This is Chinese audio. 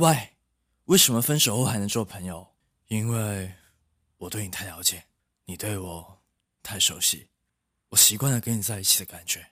喂为什么分手后还能做朋友？因为我对你太了解你对我太熟悉我习惯了跟你在一起的感觉。